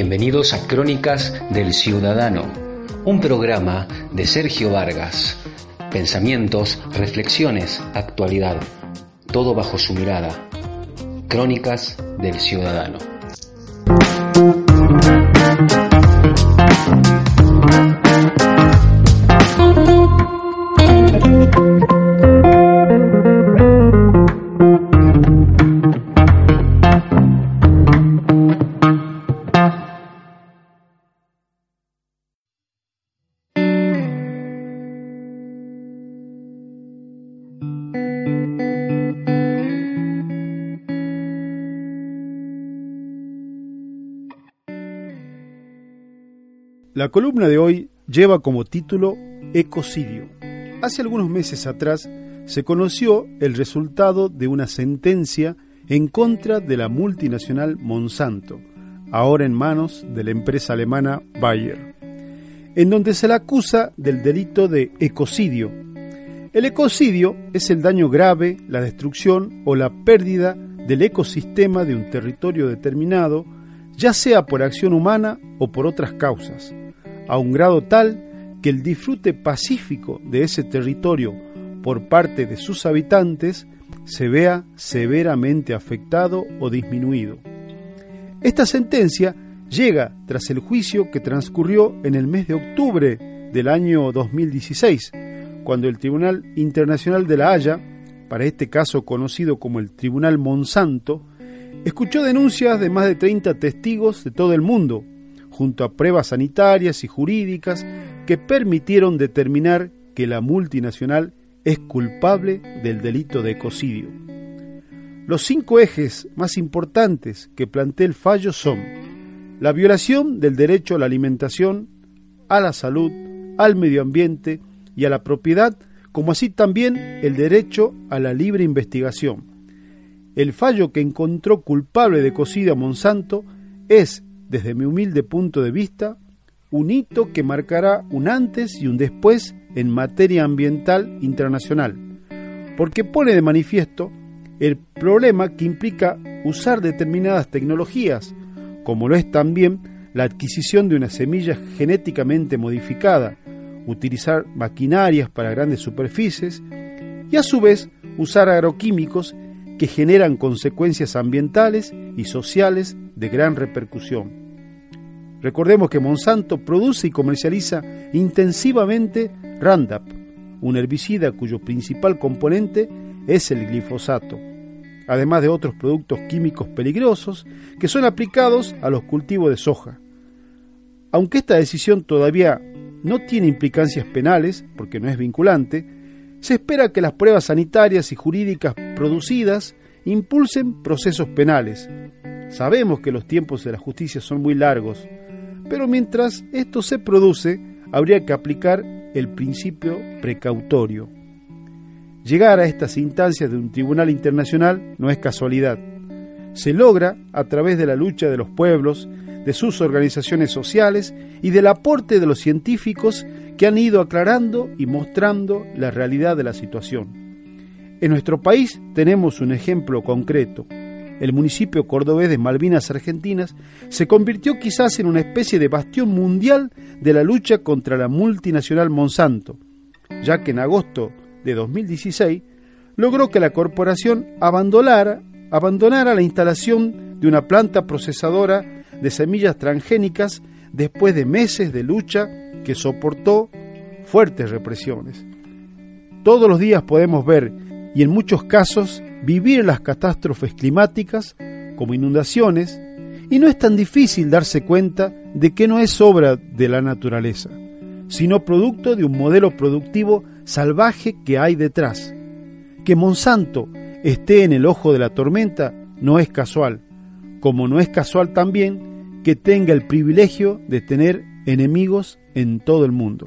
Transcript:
Bienvenidos a Crónicas del Ciudadano, un programa de Sergio Vargas. Pensamientos, reflexiones, actualidad, todo bajo su mirada. Crónicas del Ciudadano. La columna de hoy lleva como título Ecocidio. Hace algunos meses atrás se conoció el resultado de una sentencia en contra de la multinacional Monsanto, ahora en manos de la empresa alemana Bayer, en donde se la acusa del delito de ecocidio. El ecocidio es el daño grave, la destrucción o la pérdida del ecosistema de un territorio determinado, ya sea por acción humana o por otras causas a un grado tal que el disfrute pacífico de ese territorio por parte de sus habitantes se vea severamente afectado o disminuido. Esta sentencia llega tras el juicio que transcurrió en el mes de octubre del año 2016, cuando el Tribunal Internacional de la Haya, para este caso conocido como el Tribunal Monsanto, escuchó denuncias de más de 30 testigos de todo el mundo junto a pruebas sanitarias y jurídicas que permitieron determinar que la multinacional es culpable del delito de ecocidio. Los cinco ejes más importantes que plantea el fallo son la violación del derecho a la alimentación, a la salud, al medio ambiente y a la propiedad, como así también el derecho a la libre investigación. El fallo que encontró culpable de ecocidio a Monsanto es desde mi humilde punto de vista, un hito que marcará un antes y un después en materia ambiental internacional, porque pone de manifiesto el problema que implica usar determinadas tecnologías, como lo es también la adquisición de una semilla genéticamente modificada, utilizar maquinarias para grandes superficies y a su vez usar agroquímicos que generan consecuencias ambientales y sociales de gran repercusión. Recordemos que Monsanto produce y comercializa intensivamente Roundup, un herbicida cuyo principal componente es el glifosato, además de otros productos químicos peligrosos que son aplicados a los cultivos de soja. Aunque esta decisión todavía no tiene implicancias penales, porque no es vinculante, se espera que las pruebas sanitarias y jurídicas producidas impulsen procesos penales. Sabemos que los tiempos de la justicia son muy largos, pero mientras esto se produce, habría que aplicar el principio precautorio. Llegar a estas instancias de un tribunal internacional no es casualidad. Se logra a través de la lucha de los pueblos, de sus organizaciones sociales y del aporte de los científicos que han ido aclarando y mostrando la realidad de la situación. En nuestro país tenemos un ejemplo concreto. El municipio cordobés de Malvinas Argentinas se convirtió quizás en una especie de bastión mundial de la lucha contra la multinacional Monsanto, ya que en agosto de 2016 logró que la corporación abandonara, abandonara la instalación de una planta procesadora de semillas transgénicas después de meses de lucha que soportó fuertes represiones. Todos los días podemos ver y en muchos casos vivir las catástrofes climáticas como inundaciones y no es tan difícil darse cuenta de que no es obra de la naturaleza, sino producto de un modelo productivo salvaje que hay detrás. Que Monsanto esté en el ojo de la tormenta no es casual, como no es casual también que tenga el privilegio de tener enemigos en todo el mundo.